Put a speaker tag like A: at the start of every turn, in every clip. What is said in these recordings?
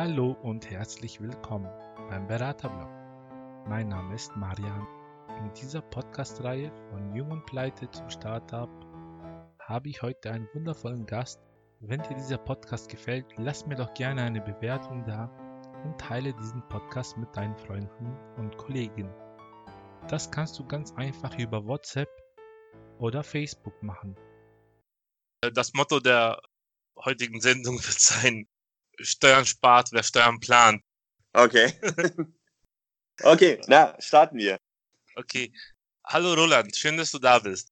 A: Hallo und herzlich willkommen beim Beraterblog. Mein Name ist Marian. In dieser Podcast-Reihe von Jung und Pleite zum Startup habe ich heute einen wundervollen Gast. Wenn dir dieser Podcast gefällt, lass mir doch gerne eine Bewertung da und teile diesen Podcast mit deinen Freunden und Kollegen. Das kannst du ganz einfach über WhatsApp oder Facebook machen.
B: Das Motto der heutigen Sendung wird sein, Steuern spart, wer Steuern plant.
C: Okay. okay, na, starten wir.
B: Okay. Hallo Roland, schön, dass du da bist.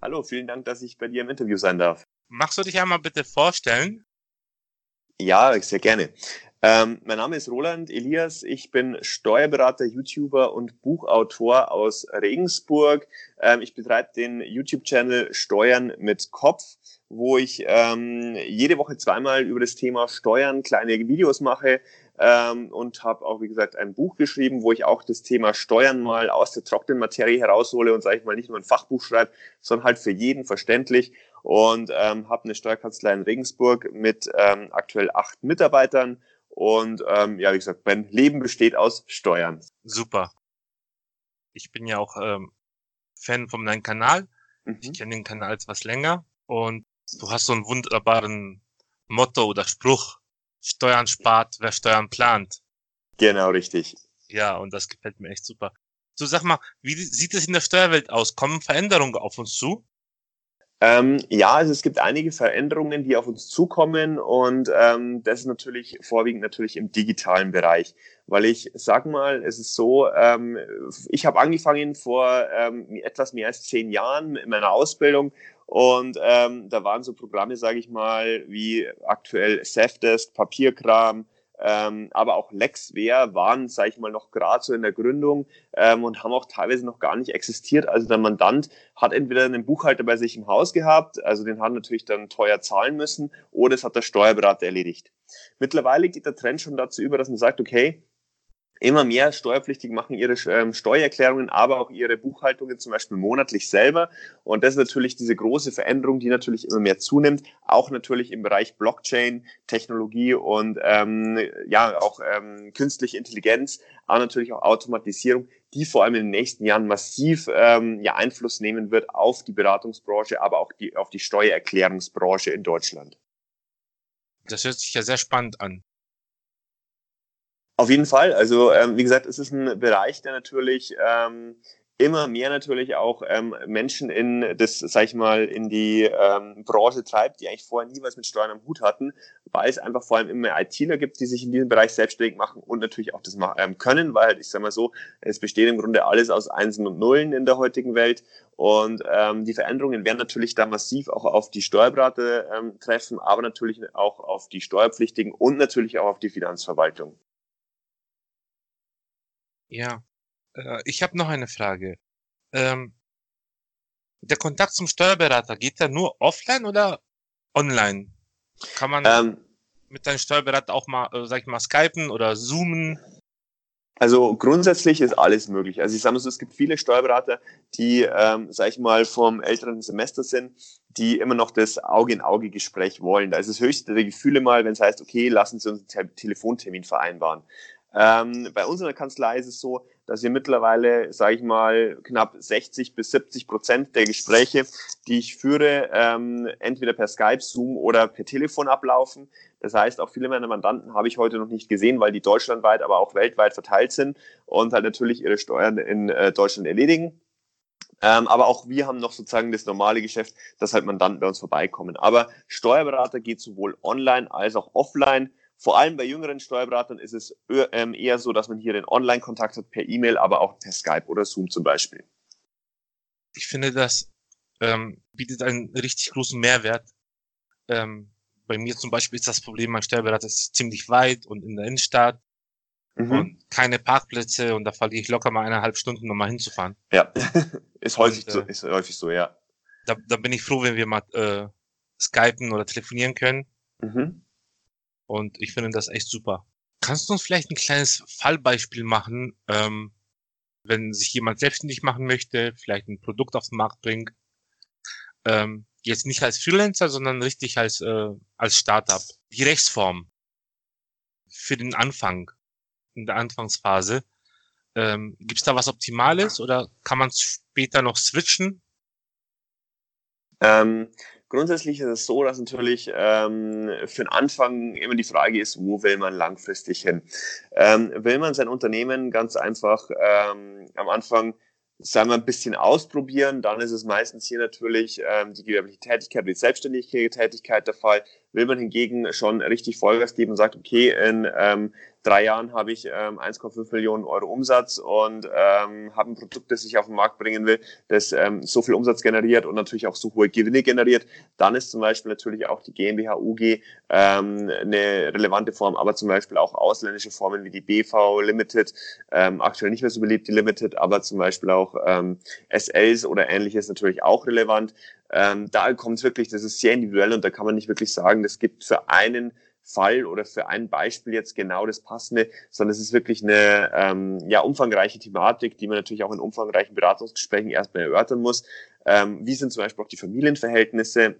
C: Hallo, vielen Dank, dass ich bei dir im Interview sein darf.
B: Magst du dich einmal bitte vorstellen?
C: Ja, sehr gerne. Ähm, mein Name ist Roland Elias. Ich bin Steuerberater, YouTuber und Buchautor aus Regensburg. Ähm, ich betreibe den YouTube-Channel Steuern mit Kopf, wo ich ähm, jede Woche zweimal über das Thema Steuern kleine Videos mache ähm, und habe auch, wie gesagt, ein Buch geschrieben, wo ich auch das Thema Steuern mal aus der trockenen Materie heraushole und, sage ich mal, nicht nur ein Fachbuch schreibe, sondern halt für jeden verständlich und ähm, habe eine Steuerkanzlei in Regensburg mit ähm, aktuell acht Mitarbeitern und ähm, ja, wie gesagt, mein Leben besteht aus Steuern.
B: Super. Ich bin ja auch ähm, Fan von deinem Kanal. Mhm. Ich kenne den Kanal etwas länger und du hast so einen wunderbaren Motto oder Spruch. Steuern spart, wer Steuern plant.
C: Genau, richtig.
B: Ja, und das gefällt mir echt super. Du sag mal, wie sieht es in der Steuerwelt aus? Kommen Veränderungen auf uns zu?
C: Ähm, ja, also es gibt einige Veränderungen, die auf uns zukommen und ähm, das ist natürlich vorwiegend natürlich im digitalen Bereich, weil ich sag mal, es ist so, ähm, ich habe angefangen vor ähm, etwas mehr als zehn Jahren in meiner Ausbildung und ähm, da waren so Programme, sage ich mal, wie aktuell Safdesk, Papierkram, ähm, aber auch Lexware waren, sage ich mal, noch gerade so in der Gründung ähm, und haben auch teilweise noch gar nicht existiert. Also der Mandant hat entweder einen Buchhalter bei sich im Haus gehabt, also den hat natürlich dann teuer zahlen müssen, oder es hat der Steuerberater erledigt. Mittlerweile geht der Trend schon dazu über, dass man sagt, okay, Immer mehr Steuerpflichtige machen ihre ähm, Steuererklärungen, aber auch ihre Buchhaltungen zum Beispiel monatlich selber. Und das ist natürlich diese große Veränderung, die natürlich immer mehr zunimmt, auch natürlich im Bereich Blockchain, Technologie und ähm, ja auch ähm, künstliche Intelligenz, aber natürlich auch Automatisierung, die vor allem in den nächsten Jahren massiv ähm, ja, Einfluss nehmen wird auf die Beratungsbranche, aber auch die, auf die Steuererklärungsbranche in Deutschland.
B: Das hört sich ja sehr spannend an.
C: Auf jeden Fall. Also ähm, wie gesagt, es ist ein Bereich, der natürlich ähm, immer mehr natürlich auch ähm, Menschen in das, sag ich mal, in die ähm, Branche treibt, die eigentlich vorher nie was mit Steuern am Hut hatten, weil es einfach vor allem immer ITler gibt, die sich in diesem Bereich selbstständig machen und natürlich auch das ähm, können, weil ich sag mal so, es besteht im Grunde alles aus Einsen und Nullen in der heutigen Welt und ähm, die Veränderungen werden natürlich da massiv auch auf die Steuerberater ähm, treffen, aber natürlich auch auf die Steuerpflichtigen und natürlich auch auf die Finanzverwaltung.
B: Ja, äh, ich habe noch eine Frage. Ähm, der Kontakt zum Steuerberater, geht der nur offline oder online? Kann man ähm, mit deinem Steuerberater auch mal, äh, sag ich mal, skypen oder zoomen?
C: Also grundsätzlich ist alles möglich. Also ich sage mal so, es gibt viele Steuerberater, die, ähm, sag ich mal, vom älteren Semester sind, die immer noch das Auge-in-Auge-Gespräch wollen. Da ist es höchste der Gefühle mal, wenn es heißt, okay, lassen Sie uns einen Telefontermin vereinbaren. Ähm, bei uns in der Kanzlei ist es so, dass wir mittlerweile, sage ich mal, knapp 60 bis 70 Prozent der Gespräche, die ich führe, ähm, entweder per Skype, Zoom oder per Telefon ablaufen. Das heißt, auch viele meiner Mandanten habe ich heute noch nicht gesehen, weil die deutschlandweit, aber auch weltweit verteilt sind und halt natürlich ihre Steuern in äh, Deutschland erledigen. Ähm, aber auch wir haben noch sozusagen das normale Geschäft, dass halt Mandanten bei uns vorbeikommen. Aber Steuerberater geht sowohl online als auch offline. Vor allem bei jüngeren Steuerberatern ist es ähm, eher so, dass man hier den Online-Kontakt hat per E-Mail, aber auch per Skype oder Zoom zum Beispiel.
B: Ich finde, das ähm, bietet einen richtig großen Mehrwert. Ähm, bei mir zum Beispiel ist das Problem, mein Steuerberater ist ziemlich weit und in der Innenstadt mhm. und keine Parkplätze und da verliere ich locker mal eineinhalb Stunden, um mal hinzufahren.
C: Ja, ist häufig, und, äh, so, ist häufig so, ja.
B: Da, da bin ich froh, wenn wir mal äh, skypen oder telefonieren können. Mhm. Und ich finde das echt super. Kannst du uns vielleicht ein kleines Fallbeispiel machen, ähm, wenn sich jemand selbstständig machen möchte, vielleicht ein Produkt auf den Markt bringt, ähm, jetzt nicht als Freelancer, sondern richtig als, äh, als Startup. Die Rechtsform. für den Anfang, in der Anfangsphase. Ähm, Gibt es da was Optimales oder kann man später noch switchen?
C: Ähm, grundsätzlich ist es so, dass natürlich ähm, für den Anfang immer die Frage ist, wo will man langfristig hin? Ähm, will man sein Unternehmen ganz einfach ähm, am Anfang sagen wir, ein bisschen ausprobieren, dann ist es meistens hier natürlich ähm, die gewerbliche Tätigkeit die selbstständige Tätigkeit der Fall. Will man hingegen schon richtig Vollgas geben und sagt, okay, in ähm, drei Jahren habe ich ähm, 1,5 Millionen Euro Umsatz und ähm, habe ein Produkt, das ich auf den Markt bringen will, das ähm, so viel Umsatz generiert und natürlich auch so hohe Gewinne generiert, dann ist zum Beispiel natürlich auch die GmbH UG ähm, eine relevante Form, aber zum Beispiel auch ausländische Formen wie die BV Limited, ähm, aktuell nicht mehr so beliebt, die Limited, aber zum Beispiel auch ähm, SLs oder ähnliches natürlich auch relevant. Ähm, da kommt es wirklich, das ist sehr individuell und da kann man nicht wirklich sagen, das gibt für einen Fall oder für ein Beispiel jetzt genau das Passende, sondern es ist wirklich eine ähm, ja, umfangreiche Thematik, die man natürlich auch in umfangreichen Beratungsgesprächen erstmal erörtern muss. Ähm, wie sind zum Beispiel auch die Familienverhältnisse?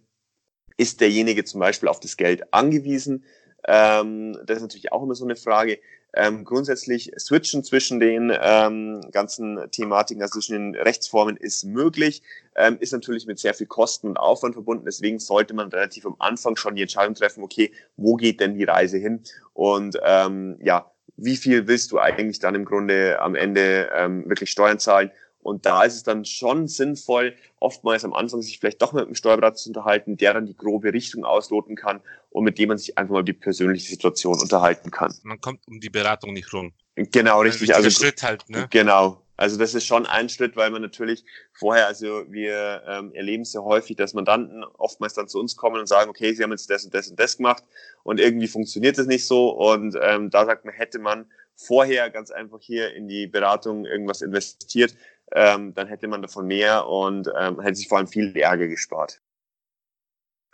C: Ist derjenige zum Beispiel auf das Geld angewiesen? Ähm, das ist natürlich auch immer so eine Frage ähm, grundsätzlich switchen zwischen den ähm, ganzen Thematiken, also zwischen den Rechtsformen ist möglich, ähm, ist natürlich mit sehr viel Kosten und Aufwand verbunden. Deswegen sollte man relativ am Anfang schon die Entscheidung treffen, okay, wo geht denn die Reise hin? Und ähm, ja, wie viel willst du eigentlich dann im Grunde am Ende ähm, wirklich Steuern zahlen? Und da ist es dann schon sinnvoll, oftmals am Anfang sich vielleicht doch mit einem Steuerberater zu unterhalten, der dann die grobe Richtung ausloten kann und mit dem man sich einfach mal die persönliche Situation unterhalten kann.
B: Man kommt um die Beratung nicht rum.
C: Genau, richtig.
B: Also Schritt halt, ne?
C: Genau. Also das ist schon ein Schritt, weil man natürlich vorher, also wir ähm, erleben es sehr häufig, dass Mandanten oftmals dann zu uns kommen und sagen, okay, sie haben jetzt das und das und das gemacht und irgendwie funktioniert das nicht so und ähm, da sagt man, hätte man vorher ganz einfach hier in die Beratung irgendwas investiert, ähm, dann hätte man davon mehr und ähm, hätte sich vor allem viel Ärger gespart.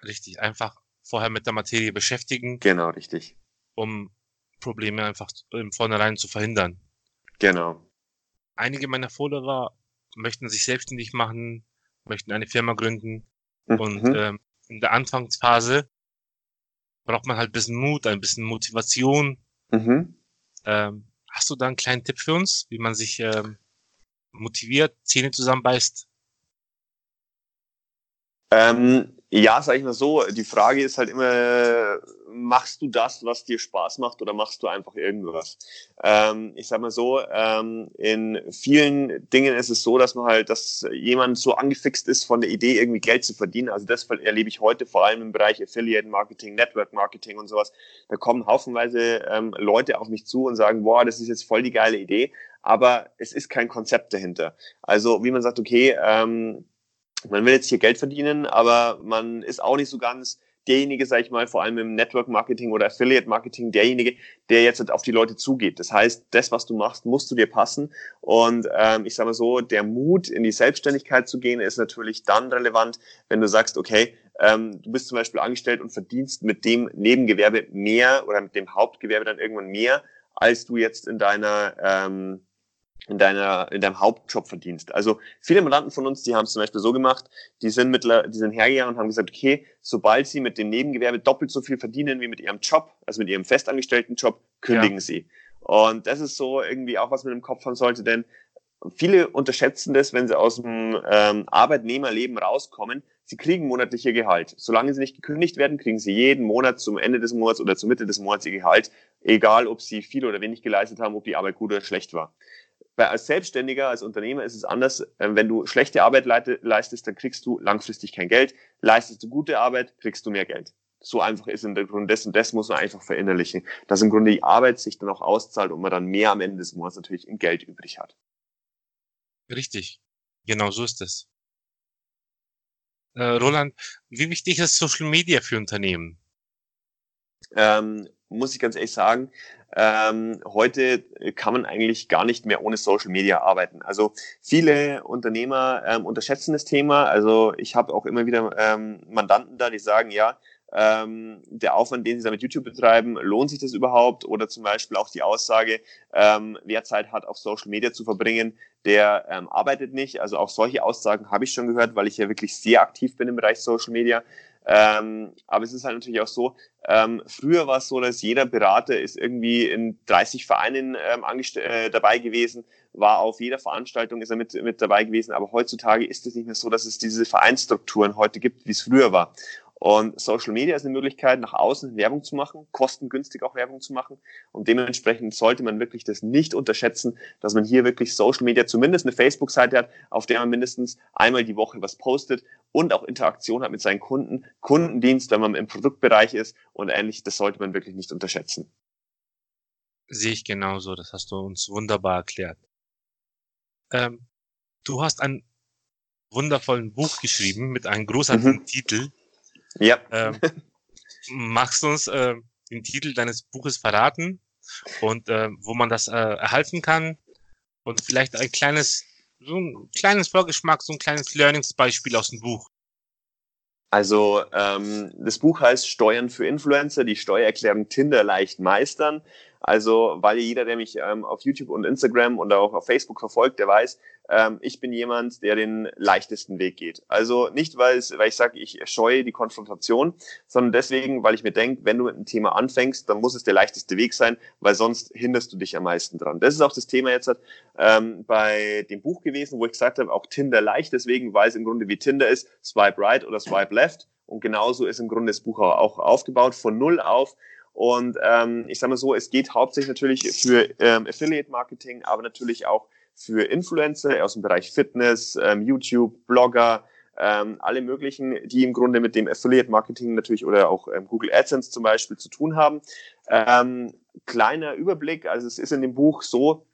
B: Richtig, einfach vorher mit der Materie beschäftigen.
C: Genau, richtig.
B: Um Probleme einfach im Vornherein zu verhindern.
C: Genau.
B: Einige meiner Follower möchten sich selbstständig machen, möchten eine Firma gründen mhm. und ähm, in der Anfangsphase braucht man halt ein bisschen Mut, ein bisschen Motivation. Mhm. Ähm, hast du da einen kleinen Tipp für uns, wie man sich ähm, motiviert, Zähne zusammenbeißt?
C: Ähm, ja, sag ich mal so, die Frage ist halt immer, machst du das, was dir Spaß macht oder machst du einfach irgendwas? Ähm, ich sag mal so, ähm, in vielen Dingen ist es so, dass man halt, dass jemand so angefixt ist von der Idee, irgendwie Geld zu verdienen. Also das erlebe ich heute vor allem im Bereich Affiliate Marketing, Network Marketing und sowas. Da kommen haufenweise ähm, Leute auf mich zu und sagen, boah, das ist jetzt voll die geile Idee, aber es ist kein Konzept dahinter. Also wie man sagt, okay, ähm, man will jetzt hier Geld verdienen, aber man ist auch nicht so ganz derjenige, sag ich mal, vor allem im Network Marketing oder Affiliate Marketing, derjenige, der jetzt auf die Leute zugeht. Das heißt, das, was du machst, musst du dir passen. Und ähm, ich sage mal so, der Mut, in die Selbstständigkeit zu gehen, ist natürlich dann relevant, wenn du sagst, okay, ähm, du bist zum Beispiel angestellt und verdienst mit dem Nebengewerbe mehr oder mit dem Hauptgewerbe dann irgendwann mehr, als du jetzt in deiner ähm, in deiner, in deinem Hauptjob verdienst. Also viele Mandanten von uns, die haben es zum Beispiel so gemacht, die sind mit, die sind hergegangen und haben gesagt, okay, sobald sie mit dem Nebengewerbe doppelt so viel verdienen wie mit ihrem Job, also mit ihrem festangestellten Job, kündigen ja. sie. Und das ist so irgendwie auch was man im Kopf haben sollte, denn viele unterschätzen das, wenn sie aus dem ähm, Arbeitnehmerleben rauskommen. Sie kriegen monatlich ihr Gehalt. Solange sie nicht gekündigt werden, kriegen sie jeden Monat zum Ende des Monats oder zur Mitte des Monats ihr Gehalt, egal ob sie viel oder wenig geleistet haben, ob die Arbeit gut oder schlecht war. Weil als Selbstständiger, als Unternehmer ist es anders. Ähm, wenn du schlechte Arbeit leistest, dann kriegst du langfristig kein Geld. Leistest du gute Arbeit, kriegst du mehr Geld. So einfach ist im Grunde das und das muss man einfach verinnerlichen, dass im Grunde die Arbeit sich dann auch auszahlt und man dann mehr am Ende des Monats natürlich in Geld übrig hat.
B: Richtig. Genau so ist es. Äh, Roland, wie wichtig ist Social Media für Unternehmen?
C: Ähm, muss ich ganz ehrlich sagen, ähm, heute kann man eigentlich gar nicht mehr ohne Social Media arbeiten. Also viele Unternehmer ähm, unterschätzen das Thema. Also ich habe auch immer wieder ähm, Mandanten da, die sagen, ja, ähm, der Aufwand, den sie da mit YouTube betreiben, lohnt sich das überhaupt? Oder zum Beispiel auch die Aussage, ähm, wer Zeit hat, auf Social Media zu verbringen, der ähm, arbeitet nicht. Also auch solche Aussagen habe ich schon gehört, weil ich ja wirklich sehr aktiv bin im Bereich Social Media. Ähm, aber es ist halt natürlich auch so, ähm, früher war es so, dass jeder Berater ist irgendwie in 30 Vereinen ähm, äh, dabei gewesen, war auf jeder Veranstaltung ist er mit, mit dabei gewesen, aber heutzutage ist es nicht mehr so, dass es diese Vereinsstrukturen heute gibt, wie es früher war. Und Social Media ist eine Möglichkeit, nach außen Werbung zu machen, kostengünstig auch Werbung zu machen. Und dementsprechend sollte man wirklich das nicht unterschätzen, dass man hier wirklich Social Media, zumindest eine Facebook-Seite hat, auf der man mindestens einmal die Woche was postet und auch Interaktion hat mit seinen Kunden. Kundendienst, wenn man im Produktbereich ist und ähnlich, das sollte man wirklich nicht unterschätzen.
B: Sehe ich genauso. Das hast du uns wunderbar erklärt. Ähm, du hast ein wundervollen Buch geschrieben mit einem großartigen mhm. Titel.
C: Ja.
B: Ähm, magst du uns äh, den Titel deines Buches verraten und äh, wo man das äh, erhalten kann und vielleicht ein kleines, so ein kleines Vorgeschmack, so ein kleines Learningsbeispiel aus dem Buch.
C: Also ähm, das Buch heißt Steuern für Influencer, die Steuererklärung Tinder leicht meistern. Also, weil jeder, der mich ähm, auf YouTube und Instagram und auch auf Facebook verfolgt, der weiß, ähm, ich bin jemand, der den leichtesten Weg geht. Also nicht, weil, es, weil ich sage, ich scheue die Konfrontation, sondern deswegen, weil ich mir denke, wenn du mit einem Thema anfängst, dann muss es der leichteste Weg sein, weil sonst hinderst du dich am meisten dran. Das ist auch das Thema jetzt ähm, bei dem Buch gewesen, wo ich gesagt habe, auch Tinder leicht, deswegen, weil es im Grunde wie Tinder ist, Swipe Right oder Swipe Left. Und genauso ist im Grunde das Buch auch aufgebaut, von null auf. Und ähm, ich sage mal so, es geht hauptsächlich natürlich für ähm, Affiliate Marketing, aber natürlich auch für Influencer aus dem Bereich Fitness, ähm, YouTube, Blogger, ähm, alle möglichen, die im Grunde mit dem Affiliate Marketing natürlich oder auch ähm, Google AdSense zum Beispiel zu tun haben. Ähm, kleiner Überblick, also es ist in dem Buch so,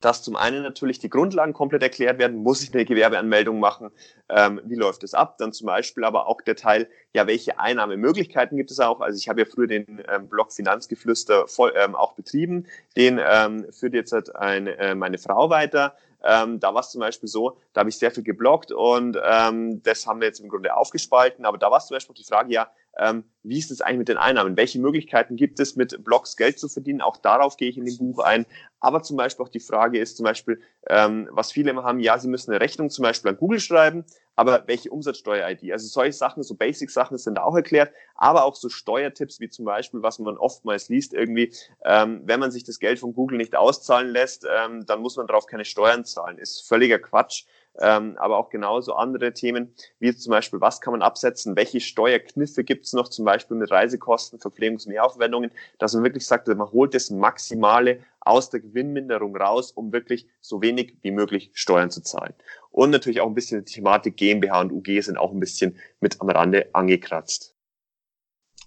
C: dass zum einen natürlich die Grundlagen komplett erklärt werden, muss ich eine Gewerbeanmeldung machen, ähm, wie läuft es ab, dann zum Beispiel aber auch der Teil, ja, welche Einnahmemöglichkeiten gibt es auch, also ich habe ja früher den ähm, Blog Finanzgeflüster voll, ähm, auch betrieben, den ähm, führt jetzt halt ein, äh, meine Frau weiter, ähm, da war es zum Beispiel so, da habe ich sehr viel geblockt und ähm, das haben wir jetzt im Grunde aufgespalten, aber da war es zum Beispiel die Frage, ja, ähm, wie ist es eigentlich mit den Einnahmen? Welche Möglichkeiten gibt es, mit Blogs Geld zu verdienen? Auch darauf gehe ich in dem Buch ein. Aber zum Beispiel auch die Frage ist zum Beispiel, ähm, was viele immer haben, ja, sie müssen eine Rechnung zum Beispiel an Google schreiben, aber welche Umsatzsteuer-ID? Also solche Sachen, so Basic-Sachen sind da auch erklärt, aber auch so Steuertipps wie zum Beispiel, was man oftmals liest irgendwie, ähm, wenn man sich das Geld von Google nicht auszahlen lässt, ähm, dann muss man darauf keine Steuern zahlen. Ist völliger Quatsch ähm, aber auch genauso andere Themen, wie zum Beispiel, was kann man absetzen, welche Steuerkniffe gibt es noch, zum Beispiel mit Reisekosten, Verpflegungsmehraufwendungen, dass man wirklich sagt, man holt das Maximale aus der Gewinnminderung raus, um wirklich so wenig wie möglich Steuern zu zahlen. Und natürlich auch ein bisschen die Thematik GmbH und UG sind auch ein bisschen mit am Rande angekratzt.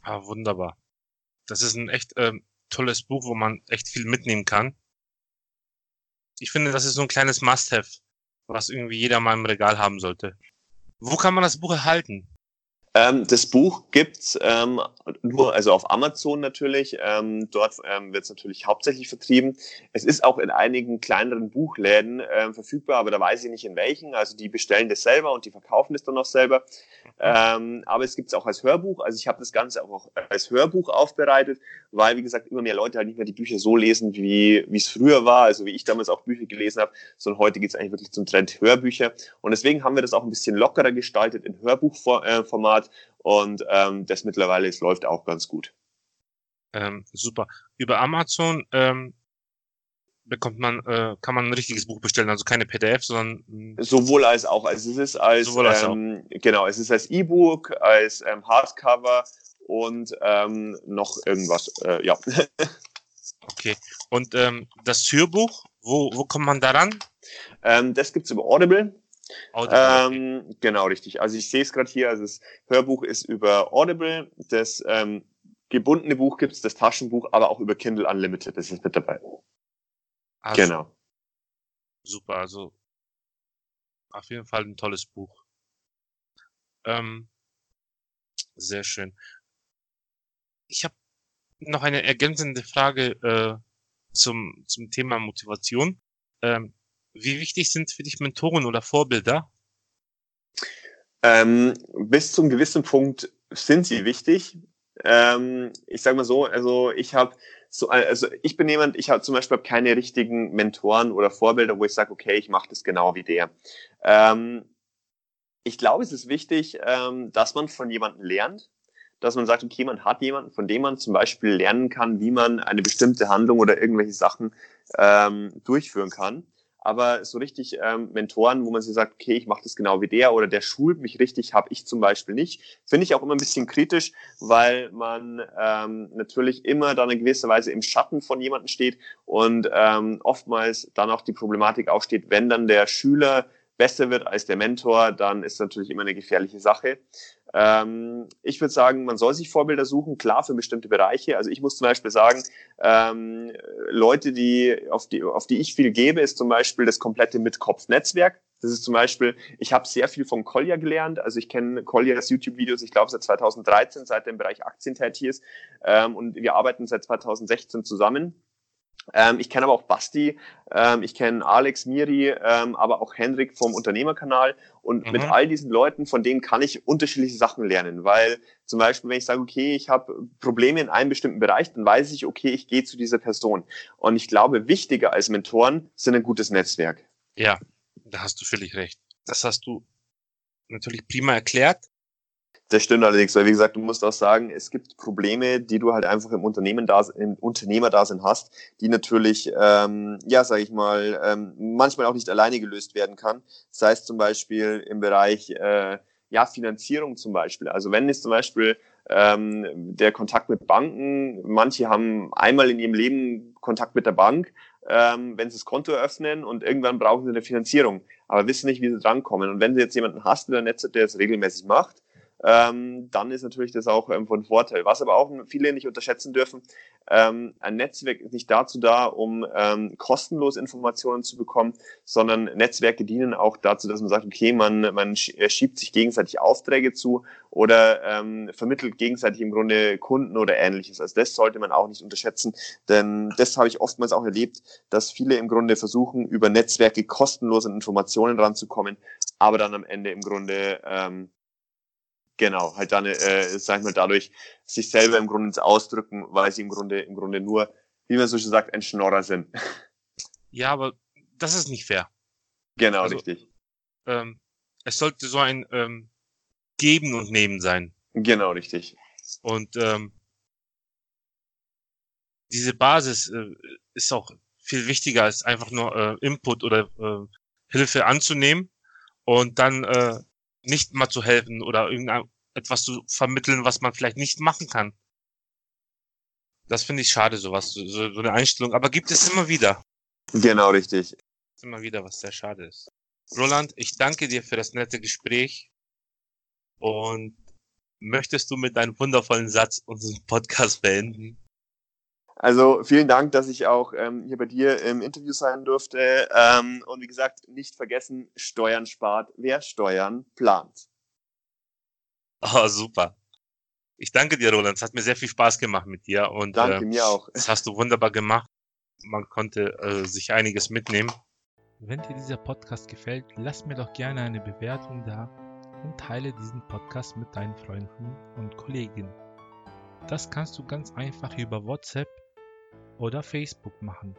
B: Ah, wunderbar. Das ist ein echt ähm, tolles Buch, wo man echt viel mitnehmen kann. Ich finde, das ist so ein kleines Must-Have was irgendwie jeder mal im Regal haben sollte. Wo kann man das Buch erhalten?
C: Ähm, das Buch gibt's ähm, nur, also auf Amazon natürlich. Ähm, dort ähm, wird es natürlich hauptsächlich vertrieben. Es ist auch in einigen kleineren Buchläden ähm, verfügbar, aber da weiß ich nicht in welchen. Also die bestellen das selber und die verkaufen das dann auch selber. Ähm, aber es gibt es auch als Hörbuch. Also ich habe das Ganze auch als Hörbuch aufbereitet, weil, wie gesagt, immer mehr Leute halt nicht mehr die Bücher so lesen, wie es früher war, also wie ich damals auch Bücher gelesen habe, sondern heute geht es eigentlich wirklich zum Trend Hörbücher. Und deswegen haben wir das auch ein bisschen lockerer gestaltet in Hörbuchformat. Und ähm, das mittlerweile es läuft auch ganz gut.
B: Ähm, super. Über Amazon ähm, bekommt man, äh, kann man ein richtiges Buch bestellen, also keine PDF, sondern
C: sowohl als auch. Also es ist als, sowohl als ähm, genau, es ist als E-Book, als ähm, Hardcover und ähm, noch irgendwas. Äh, ja.
B: okay. Und ähm, das Hörbuch, wo wo kommt man daran?
C: Ähm, das gibt's über Audible. Ähm, genau, richtig. Also ich sehe es gerade hier, also das Hörbuch ist über Audible, das ähm, gebundene Buch gibt es, das Taschenbuch, aber auch über Kindle Unlimited, das ist mit dabei. Also, genau.
B: Super, also auf jeden Fall ein tolles Buch. Ähm, sehr schön. Ich habe noch eine ergänzende Frage äh, zum, zum Thema Motivation. Ähm, wie wichtig sind für dich Mentoren oder Vorbilder?
C: Ähm, bis zum gewissen Punkt sind sie wichtig. Ähm, ich sage mal so, also ich habe so, also ich bin jemand, ich habe zum Beispiel keine richtigen Mentoren oder Vorbilder, wo ich sage, okay, ich mache das genau wie der. Ähm, Ich glaube, es ist wichtig, ähm, dass man von jemandem lernt, dass man sagt, okay, man hat jemanden, von dem man zum Beispiel lernen kann, wie man eine bestimmte Handlung oder irgendwelche Sachen ähm, durchführen kann. Aber so richtig ähm, Mentoren, wo man sich sagt, okay, ich mache das genau wie der oder der schult mich richtig, habe ich zum Beispiel nicht. Finde ich auch immer ein bisschen kritisch, weil man ähm, natürlich immer dann in gewisser Weise im Schatten von jemandem steht und ähm, oftmals dann auch die Problematik aufsteht, wenn dann der Schüler besser wird als der Mentor, dann ist natürlich immer eine gefährliche Sache. Ähm, ich würde sagen, man soll sich Vorbilder suchen, klar für bestimmte Bereiche. Also ich muss zum Beispiel sagen, ähm, Leute, die auf, die auf die ich viel gebe, ist zum Beispiel das komplette Mit-Kopf-Netzwerk. Das ist zum Beispiel, ich habe sehr viel von Collier gelernt. Also ich kenne Colliers YouTube-Videos, ich glaube seit 2013, seit er im Bereich Aktien tätig ist. Ähm, und wir arbeiten seit 2016 zusammen. Ähm, ich kenne aber auch Basti, ähm, ich kenne Alex, Miri, ähm, aber auch Hendrik vom Unternehmerkanal. Und mhm. mit all diesen Leuten, von denen kann ich unterschiedliche Sachen lernen. Weil zum Beispiel, wenn ich sage, okay, ich habe Probleme in einem bestimmten Bereich, dann weiß ich, okay, ich gehe zu dieser Person. Und ich glaube, wichtiger als Mentoren sind ein gutes Netzwerk.
B: Ja, da hast du völlig recht. Das hast du natürlich prima erklärt.
C: Das stimmt allerdings, weil wie gesagt, du musst auch sagen, es gibt Probleme, die du halt einfach im Unternehmen da, im Unternehmerdasein hast, die natürlich, ähm, ja, sage ich mal, ähm, manchmal auch nicht alleine gelöst werden kann. Das heißt zum Beispiel im Bereich äh, ja Finanzierung zum Beispiel. Also wenn es zum Beispiel ähm, der Kontakt mit Banken, manche haben einmal in ihrem Leben Kontakt mit der Bank, ähm, wenn sie das Konto eröffnen und irgendwann brauchen sie eine Finanzierung, aber wissen nicht, wie sie drankommen. Und wenn sie jetzt jemanden hast in der Netz, der es regelmäßig macht, ähm, dann ist natürlich das auch ähm, von Vorteil. Was aber auch viele nicht unterschätzen dürfen, ähm, ein Netzwerk ist nicht dazu da, um ähm, kostenlos Informationen zu bekommen, sondern Netzwerke dienen auch dazu, dass man sagt, okay, man, man äh, schiebt sich gegenseitig Aufträge zu oder ähm, vermittelt gegenseitig im Grunde Kunden oder ähnliches. Also das sollte man auch nicht unterschätzen, denn das habe ich oftmals auch erlebt, dass viele im Grunde versuchen, über Netzwerke kostenlos an Informationen ranzukommen, aber dann am Ende im Grunde ähm, Genau, halt dann, äh, sag ich mal, dadurch sich selber im Grunde ins Ausdrücken, weil sie im Grunde, im Grunde nur, wie man so schön sagt, ein Schnorrer sind.
B: Ja, aber das ist nicht fair.
C: Genau, also, richtig.
B: Ähm, es sollte so ein ähm, Geben und Nehmen sein.
C: Genau, richtig.
B: Und ähm, diese Basis äh, ist auch viel wichtiger als einfach nur äh, Input oder äh, Hilfe anzunehmen und dann äh, nicht mal zu helfen oder irgendetwas zu vermitteln, was man vielleicht nicht machen kann. Das finde ich schade, sowas, so, so eine Einstellung. Aber gibt es immer wieder.
C: Genau, richtig.
B: Immer wieder, was sehr schade ist. Roland, ich danke dir für das nette Gespräch. Und möchtest du mit deinem wundervollen Satz unseren Podcast beenden?
C: Also vielen Dank, dass ich auch ähm, hier bei dir im Interview sein durfte. Ähm, und wie gesagt, nicht vergessen, Steuern spart, wer Steuern plant.
B: Oh, super. Ich danke dir, Roland. Es hat mir sehr viel Spaß gemacht mit dir. Und,
C: danke, äh, mir auch.
B: Das hast du wunderbar gemacht. Man konnte äh, sich einiges mitnehmen.
A: Wenn dir dieser Podcast gefällt, lass mir doch gerne eine Bewertung da und teile diesen Podcast mit deinen Freunden und Kollegen. Das kannst du ganz einfach über WhatsApp oder Facebook machen.